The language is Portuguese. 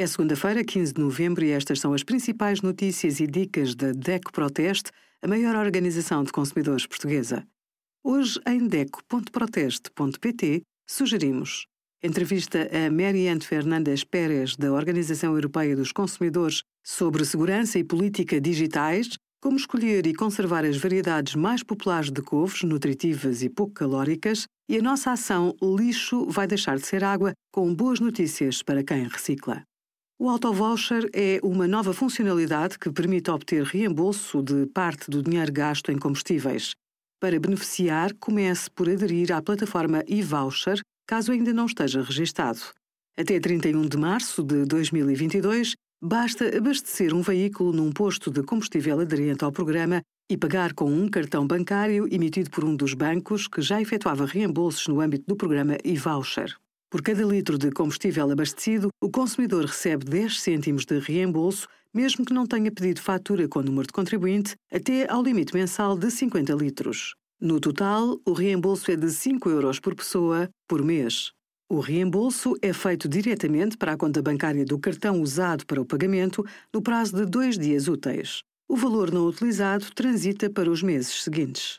É segunda-feira, 15 de novembro, e estas são as principais notícias e dicas da DECO Proteste, a maior organização de consumidores portuguesa. Hoje, em DECO.proteste.pt, sugerimos entrevista a Marianne Fernandes Pérez, da Organização Europeia dos Consumidores, sobre segurança e política digitais, como escolher e conservar as variedades mais populares de couves, nutritivas e pouco calóricas, e a nossa ação Lixo vai deixar de ser água, com boas notícias para quem recicla. O AutoVoucher é uma nova funcionalidade que permite obter reembolso de parte do dinheiro gasto em combustíveis. Para beneficiar, comece por aderir à plataforma eVoucher, caso ainda não esteja registado. Até 31 de março de 2022, basta abastecer um veículo num posto de combustível aderente ao programa e pagar com um cartão bancário emitido por um dos bancos que já efetuava reembolsos no âmbito do programa eVoucher. Por cada litro de combustível abastecido, o consumidor recebe 10 cêntimos de reembolso, mesmo que não tenha pedido fatura com número de contribuinte, até ao limite mensal de 50 litros. No total, o reembolso é de 5 euros por pessoa por mês. O reembolso é feito diretamente para a conta bancária do cartão usado para o pagamento no prazo de dois dias úteis. O valor não utilizado transita para os meses seguintes.